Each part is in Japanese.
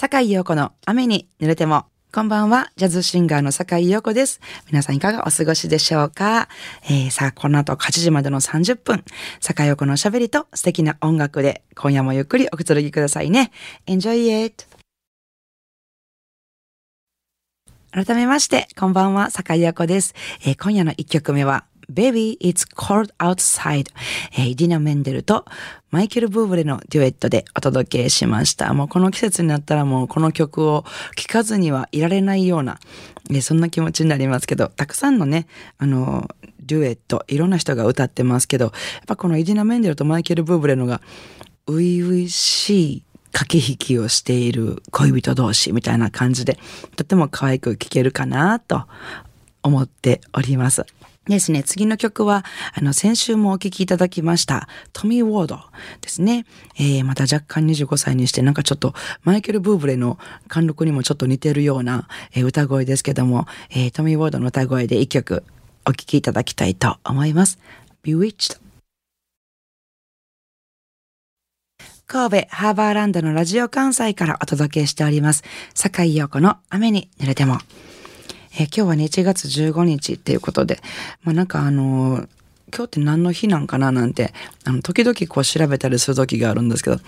坂井陽子の雨に濡れても。こんばんは、ジャズシンガーの坂井陽子です。皆さんいかがお過ごしでしょうか、えー、さあ、この後8時までの30分、坂井陽子の喋りと素敵な音楽で、今夜もゆっくりおくつろぎくださいね。Enjoy it! 改めまして、こんばんは、坂井陽子です。えー、今夜の1曲目は、Baby It's Cold Outside、えー、ディナ・メンデルとマイケル・ブーブレのデュエットでお届けしました。もうこの季節になったらもうこの曲を聴かずにはいられないような、えー、そんな気持ちになりますけど、たくさんのね、あの、デュエット、いろんな人が歌ってますけど、やっぱこのイディナ・メンデルとマイケル・ブーブレのが、初々しい駆け引きをしている恋人同士みたいな感じで、とても可愛く聴けるかなと思っております。ですね、次の曲は、あの、先週もお聴きいただきました、トミー・ウォードですね。えー、また若干25歳にして、なんかちょっと、マイケル・ブーブレの貫禄にもちょっと似てるような、えー、歌声ですけども、えー、トミー・ウォードの歌声で一曲お聴きいただきたいと思います。Bewitched 神戸ハーバーランドのラジオ関西からお届けしております。坂井陽子の雨に濡れても。え今日はね、1月15日っていうことで、まあなんかあのー、今日って何の日なんかななんて、あの、時々こう調べたりする時があるんですけど、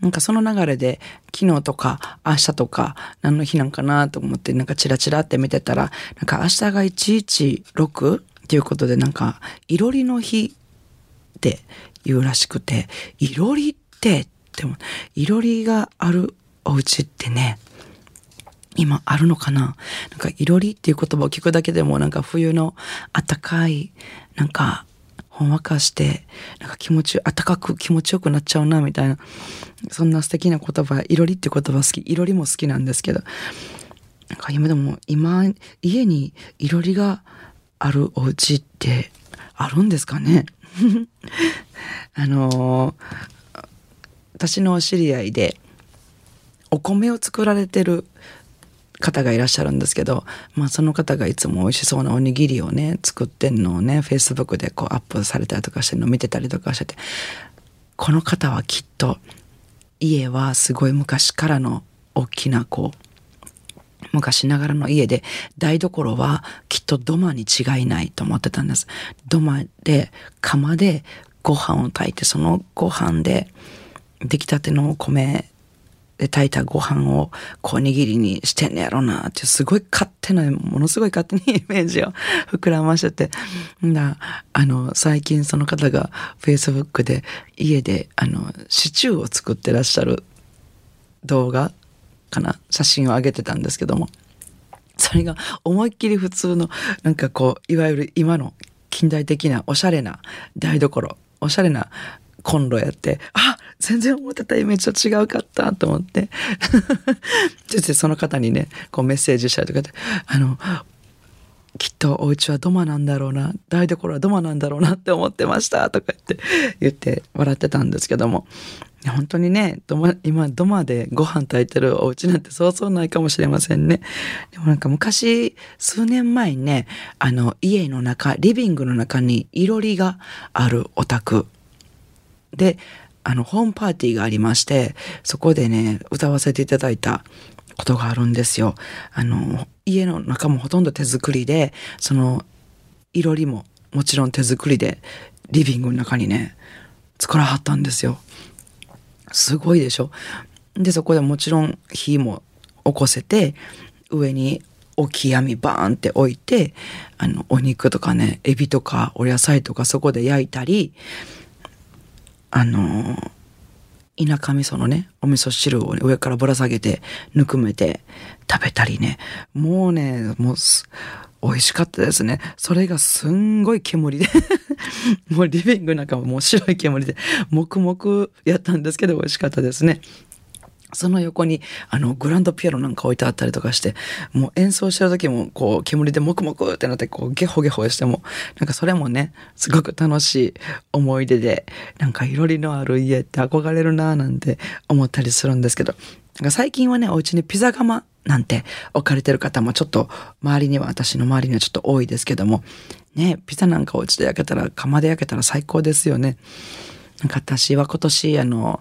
なんかその流れで昨日とか明日とか何の日なんかなと思ってなんかチラチラって見てたら、なんか明日が116っていうことでなんか、いろりの日って言うらしくて、いろりって、でも、いろりがあるお家ってね、今あるのかな？なんか、いろりっていう言葉を聞くだけでも、なんか冬の暖かい、なんか、ほんわかして、なんか気持ち、暖かく気持ちよくなっちゃうな、みたいな。そんな素敵な言葉、いろりっていう言葉好き、いろりも好きなんですけど、なんか今でも、今、家にいろりがあるお家ってあるんですかね？あのー、私の知り合いで、お米を作られてる方がいらっしゃるんですけど、まあその方がいつも美味しそうなおにぎりをね、作ってんのをね、Facebook でこうアップされたりとかしてるのを見てたりとかしてて、この方はきっと家はすごい昔からの大きなこう、昔ながらの家で台所はきっと土間に違いないと思ってたんです。土間で釜でご飯を炊いてそのご飯で出来たての米で炊いたご飯をこう握りにしてんねやろなってすごい勝手なものすごい勝手にイメージを膨らませて。だあの最近その方がフェイスブックで家であのシチューを作ってらっしゃる動画かな写真を上げてたんですけども。それが思いっきり普通のなんかこういわゆる今の近代的なおしゃれな台所おしゃれなコンロやって、あ全然思ってたイメージと違うかったと思って。先生その方にね、こうメッセージしたりとかで、あの、きっとお家は土間なんだろうな、台所は土間なんだろうなって思ってましたとか言って言って笑ってたんですけども、本当にね、今土間でご飯炊いてるお家なんてそうそうないかもしれませんね。でもなんか昔、数年前にね、あの家の中、リビングの中にいろりがあるお宅で、あの、ホームパーティーがありまして、そこでね、歌わせていただいたことがあるんですよ。あの、家の中もほとんど手作りで、その、いろりももちろん手作りで、リビングの中にね、作らはったんですよ。すごいでしょ？で、そこでもちろん火も起こせて、上に大き網バーンって置いて、あの、お肉とかね、エビとかお野菜とかそこで焼いたり、あの田舎味噌のね、お味噌汁を、ね、上からぶら下げて、ぬくめて食べたりね。もうね、もう美味しかったですね。それがすんごい煙で もうリビングなんかももう白い煙で、黙々やったんですけど美味しかったですね。その横にあのグランドピアノなんか置いてあったりとかしてもう演奏してる時もこう煙でモクモクってなってこうゲホゲホしてもなんかそれもねすごく楽しい思い出でなんかいろりのある家って憧れるなーなんて思ったりするんですけどなんか最近はねお家にピザ窯なんて置かれてる方もちょっと周りには私の周りにはちょっと多いですけどもねピザなんかお家で焼けたら窯で焼けたら最高ですよね。なんか私は今年、あの、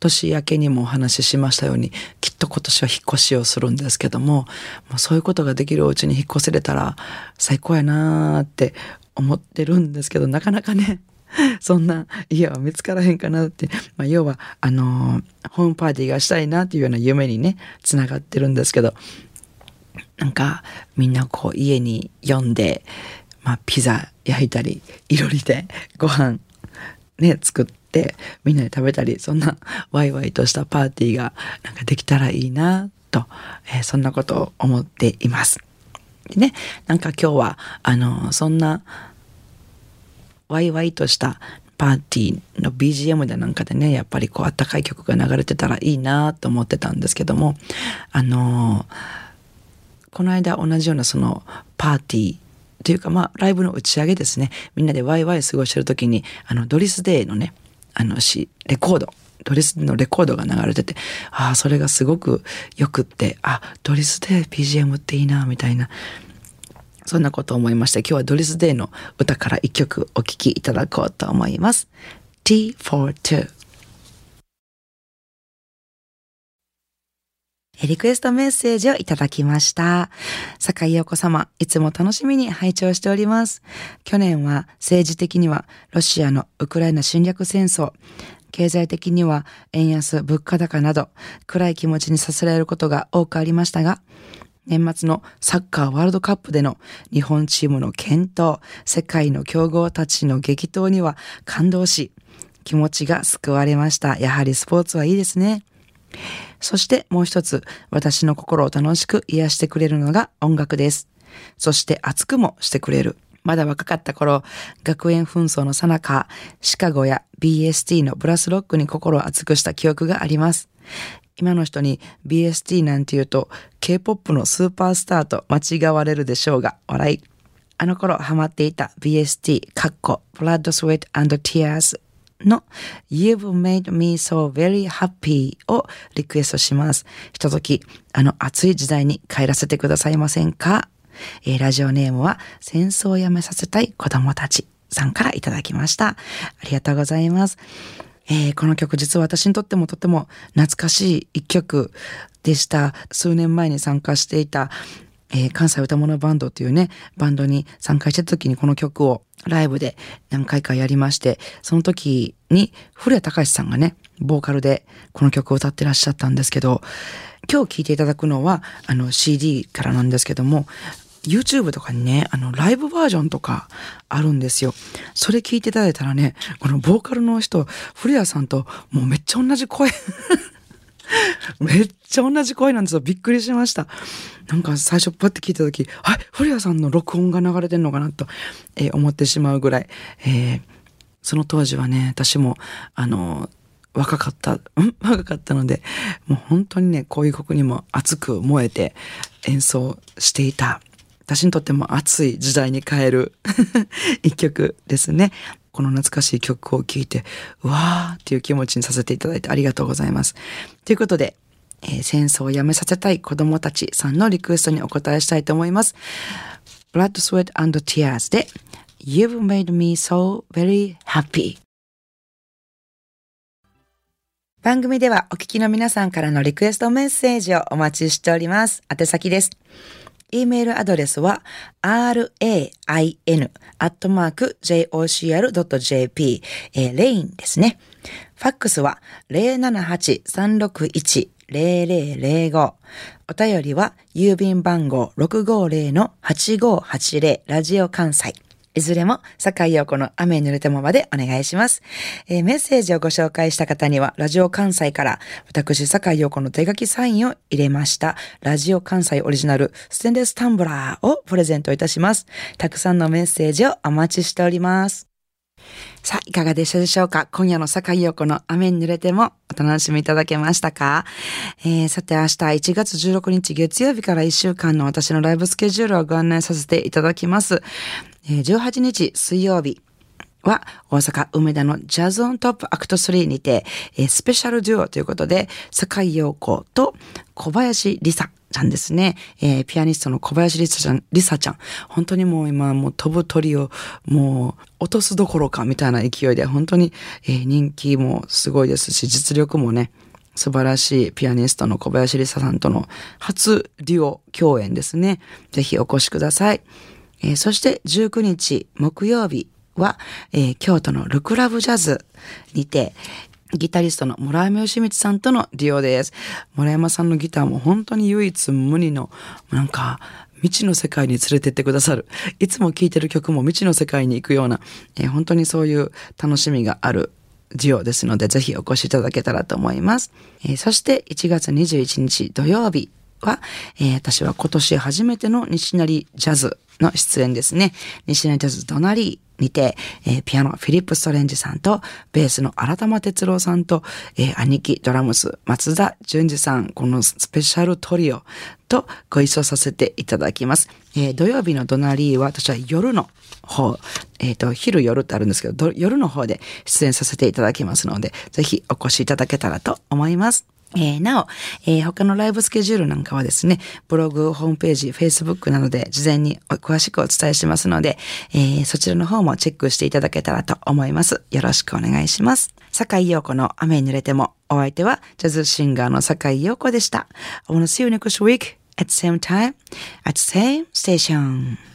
年明けにもお話ししましたように、きっと今年は引っ越しをするんですけども、もうそういうことができるうちに引っ越せれたら最高やなーって思ってるんですけど、なかなかね、そんな家は見つからへんかなって、まあ、要は、あのー、ホームパーティーがしたいなっていうような夢にね、つながってるんですけど、なんか、みんなこう家に呼んで、まあ、ピザ焼いたり、いろりでご飯ね、作ってって、みんなで食べたり、そんなワイワイとしたパーティーがなんかできたらいいな、と、えー、そんなことを思っています。でね、なんか今日は、あの、そんな、ワイワイとしたパーティーの BGM でなんかでね、やっぱりこうあったかい曲が流れてたらいいなと思ってたんですけども、あのこの間同じようなそのパーティーというかまあライブの打ち上げですね、みんなでワイワイ過ごしてる時に、あのドリスデーのね、あのし、レコード。ドリスのレコードが流れてて、ああ、それがすごく良くって、あ、ドリスで BGM っていいな、みたいな。そんなことを思いまして、今日はドリスデーの歌から一曲お聴きいただこうと思います。T42 リクエストメッセージをいただきました。坂井陽子様、いつも楽しみに拝聴しております。去年は政治的にはロシアのウクライナ侵略戦争、経済的には円安、物価高など暗い気持ちにさせられることが多くありましたが、年末のサッカーワールドカップでの日本チームの健闘、世界の強豪たちの激闘には感動し、気持ちが救われました。やはりスポーツはいいですね。そしてもう一つ、私の心を楽しく癒してくれるのが音楽です。そして熱くもしてくれる。まだ若かった頃、学園紛争の最中、シカゴや BST のブラスロックに心を熱くした記憶があります。今の人に BST なんて言うと K-POP のスーパースターと間違われるでしょうが、笑い。あの頃ハマっていた BST、カッコ、Blood, Sweat and Tears の You've Made Me So Very Happy をリクエストします。ひととき、あの暑い時代に帰らせてくださいませんか？えー、ラジオネームは戦争をやめさせたい子供たちさんからいただきました。ありがとうございます。えー、この曲実は私にとってもとても懐かしい一曲でした。数年前に参加していた、えー、関西歌物バンドっていうね、バンドに参加した時にこの曲をライブで何回かやりまして、その時に古谷隆さんがね、ボーカルでこの曲を歌ってらっしゃったんですけど、今日聴いていただくのはあの CD からなんですけども、YouTube とかにね、あの、ライブバージョンとかあるんですよ。それ聞いていただいたらね、このボーカルの人、古谷さんともうめっちゃ同じ声 めっちゃ同じ声なんですよ。びっくりしました。なんか最初パッて聞いた時、あ、古谷さんの録音が流れてんのかなと、えー、思ってしまうぐらい、えー、その当時はね、私も、あの、若かった、うん若かったので、もう本当にね、こういう曲にも熱く燃えて演奏していた私にとっても熱い時代に変える 一曲ですね。この懐かしい曲を聴いて、うわーっていう気持ちにさせていただいてありがとうございます。ということで、えー、戦争をやめさせたい子供たちさんのリクエストにお答えしたいと思います。Blood, Sweat and Tears で You've made me so very happy 番組ではお聞きの皆さんからのリクエストメッセージをお待ちしております。宛先です。E メールアドレスは rain.jocr.jp、えー、レインですね。ファックスは078-361-0005。お便りは郵便番号650-8580ラジオ関西。いずれも、坂井陽子の雨に濡れてもまでお願いします、えー、メッセージをご紹介した方には、ラジオ関西から、私、坂井陽子の手書きサインを入れました、ラジオ関西オリジナルステンレスタンブラーをプレゼントいたします。たくさんのメッセージをお待ちしております。さあ、いかがでしたでしょうか？今夜の坂井陽子の雨に濡れてもお楽しみいただけましたか、えー、さて明日1月16日月曜日から1週間の私のライブスケジュールをご案内させていただきます。18日水曜日、は大阪梅田のジャズオントップアクト3にて、スペシャルデュオということで、坂井陽子と小林梨沙ちゃんですね。えー、ピアニストの小林梨沙ちゃん、梨沙ちゃん。本当にもう今もう飛ぶ鳥をもう落とすどころかみたいな勢いで本当に、えー、人気もすごいですし、実力もね、素晴らしいピアニストの小林梨沙さんとの初デュオ共演ですね。ぜひお越しください。えー、そして19日木曜日は、えー、京都のルクラブジャズにて、ギタリストの村山義光さんとのデュオです。村山さんのギターも本当に唯一無二の、なんか、未知の世界に連れてってくださる。いつも聴いてる曲も未知の世界に行くような、えー、本当にそういう楽しみがあるデュオですので、ぜひお越しいただけたらと思います。えー、そして1月21日土曜日は、えー、私は今年初めての西成ジャズの出演ですね。西成ジャズドナリー。にて、えー、ピアノフィリップ・ストレンジさんと、ベースの新玉哲郎さんと、えー、兄貴ドラムス松田淳二さん、このスペシャルトリオとご一緒させていただきます。えー、土曜日のドナリーは私は夜の方、えっ、ー、と、昼夜ってあるんですけど、夜の方で出演させていただきますので、ぜひお越しいただけたらと思います。えー、なお、えー、他のライブスケジュールなんかはですね、ブログ、ホームページ、Facebook などで事前に詳しくお伝えしますので、えー、そちらの方もチェックしていただけたらと思います。よろしくお願いします。坂井陽子の雨に濡れても、お相手はジャズシンガーの坂井陽子でした。I wanna see you next week at same time at same station.